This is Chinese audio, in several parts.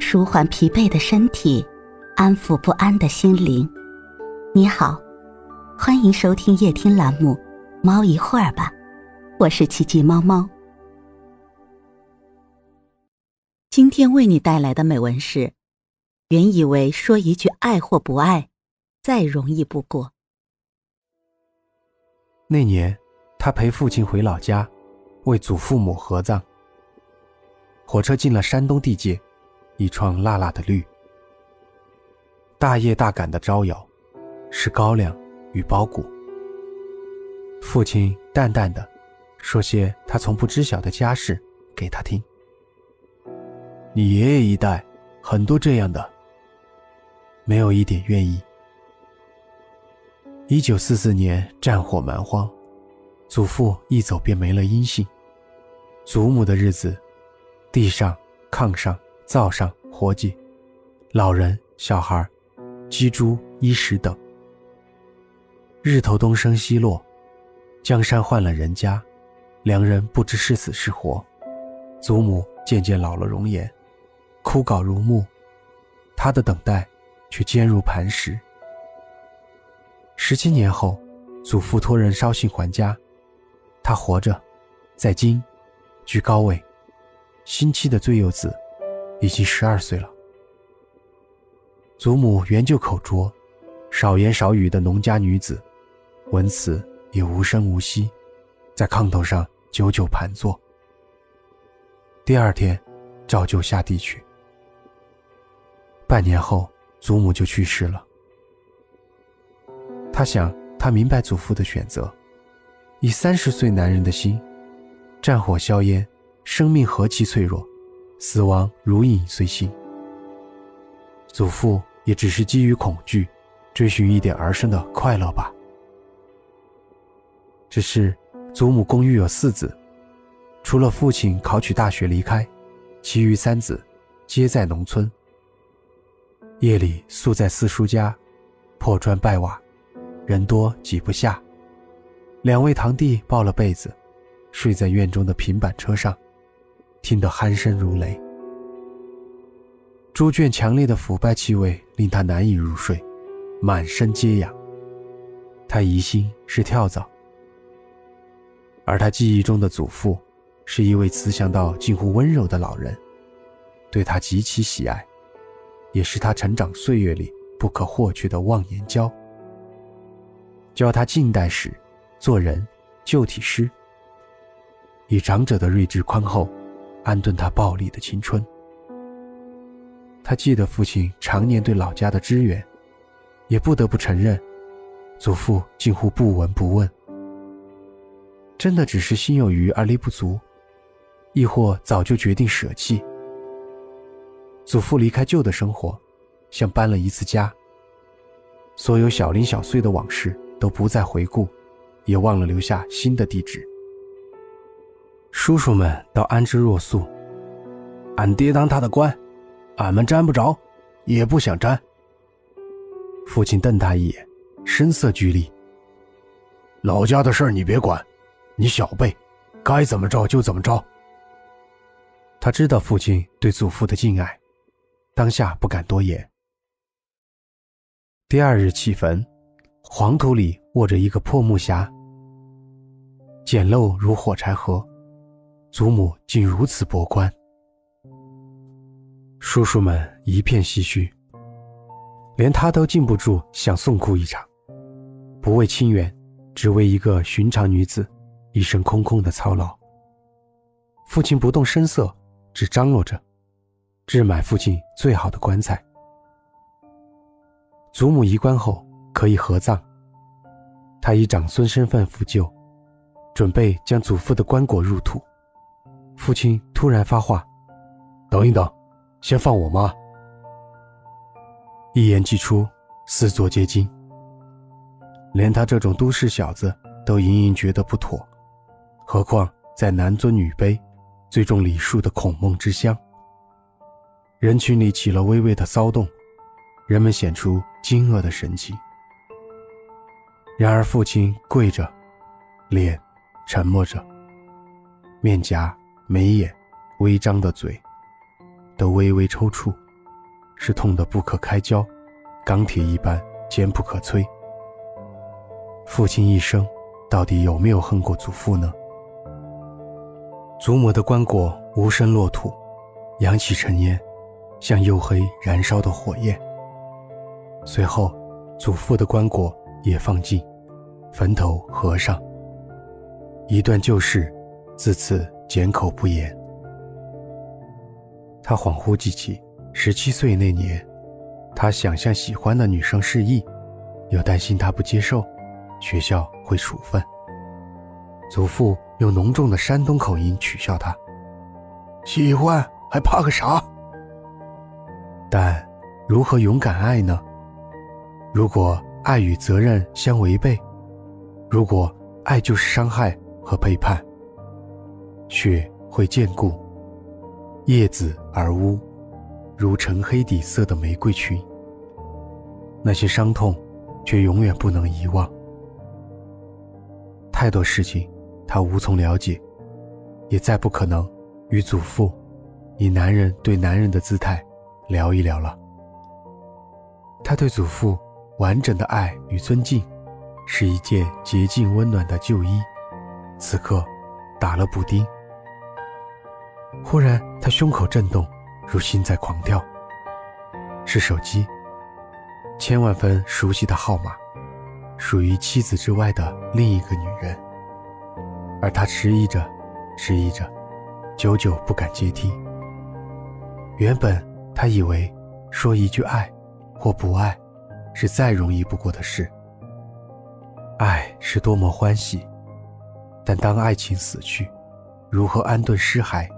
舒缓疲惫的身体，安抚不安的心灵。你好，欢迎收听夜听栏目《猫一会儿吧》，我是奇迹猫猫。今天为你带来的美文是：原以为说一句爱或不爱，再容易不过。那年，他陪父亲回老家，为祖父母合葬。火车进了山东地界，一窗辣辣的绿。大业大赶的招摇，是高粱与包谷。父亲淡淡的说些他从不知晓的家事给他听。你爷爷一代很多这样的，没有一点愿意。一九四四年战火蛮荒，祖父一走便没了音信，祖母的日子。地上、炕上、灶上活计，老人、小孩、鸡猪衣食等。日头东升西落，江山换了人家，两人不知是死是活。祖母渐渐老了容颜，枯槁如木，他的等待却坚如磐石。十七年后，祖父托人捎信还家，他活着，在京，居高位。新妻的最幼子，已经十二岁了。祖母原就口拙，少言少语的农家女子，闻此也无声无息，在炕头上久久盘坐。第二天，照旧下地去。半年后，祖母就去世了。他想，他明白祖父的选择，以三十岁男人的心，战火硝烟。生命何其脆弱，死亡如影随形。祖父也只是基于恐惧，追寻一点儿生的快乐吧。只是祖母公寓有四子，除了父亲考取大学离开，其余三子皆在农村。夜里宿在四叔家，破砖败瓦，人多挤不下。两位堂弟抱了被子，睡在院中的平板车上。听得鼾声如雷，猪圈强烈的腐败气味令他难以入睡，满身皆痒。他疑心是跳蚤，而他记忆中的祖父，是一位慈祥到近乎温柔的老人，对他极其喜爱，也是他成长岁月里不可或缺的忘年交。教他近代史、做人、旧体诗，以长者的睿智宽厚。安顿他暴力的青春。他记得父亲常年对老家的支援，也不得不承认，祖父近乎不闻不问。真的只是心有余而力不足，亦或早就决定舍弃？祖父离开旧的生活，像搬了一次家。所有小零小碎的往事都不再回顾，也忘了留下新的地址。叔叔们倒安之若素。俺爹当他的官，俺们沾不着，也不想沾。父亲瞪他一眼，声色俱厉。老家的事你别管，你小辈，该怎么着就怎么着。他知道父亲对祖父的敬爱，当下不敢多言。第二日起坟，黄土里卧着一个破木匣，简陋如火柴盒。祖母竟如此薄官，叔叔们一片唏嘘，连他都禁不住想痛哭一场。不为亲缘，只为一个寻常女子，一生空空的操劳。父亲不动声色，只张罗着，置买父亲最好的棺材。祖母移棺后可以合葬，他以长孙身份扶柩，准备将祖父的棺椁入土。父亲突然发话：“等一等，先放我妈。”一言既出，四座皆惊。连他这种都市小子都隐隐觉得不妥，何况在男尊女卑、最重礼数的孔孟之乡。人群里起了微微的骚动，人们显出惊愕的神情。然而父亲跪着，脸沉默着，面颊。眉眼，微张的嘴，都微微抽搐，是痛得不可开交，钢铁一般坚不可摧。父亲一生到底有没有恨过祖父呢？祖母的棺椁无声落土，扬起尘烟，像黝黑燃烧的火焰。随后，祖父的棺椁也放进，坟头合上。一段旧事，自此缄口不言。他恍惚记起，十七岁那年，他想向喜欢的女生示意，又担心她不接受，学校会处分。祖父用浓重的山东口音取笑他：“喜欢还怕个啥？”但如何勇敢爱呢？如果爱与责任相违背，如果爱就是伤害和背叛，雪会坚固，叶子而污，如沉黑底色的玫瑰裙。那些伤痛，却永远不能遗忘。太多事情。他无从了解，也再不可能与祖父以男人对男人的姿态聊一聊了。他对祖父完整的爱与尊敬，是一件洁净温暖的旧衣，此刻打了补丁。忽然，他胸口震动，如心在狂跳。是手机，千万分熟悉的号码，属于妻子之外的另一个女人。而他迟疑着，迟疑着，久久不敢接听。原本他以为说一句爱或不爱，是再容易不过的事。爱是多么欢喜，但当爱情死去，如何安顿尸骸，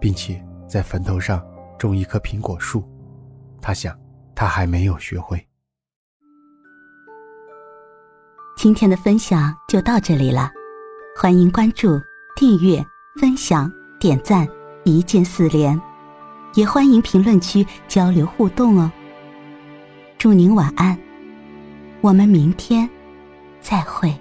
并且在坟头上种一棵苹果树？他想，他还没有学会。今天的分享就到这里了。欢迎关注、订阅、分享、点赞，一键四连，也欢迎评论区交流互动哦。祝您晚安，我们明天再会。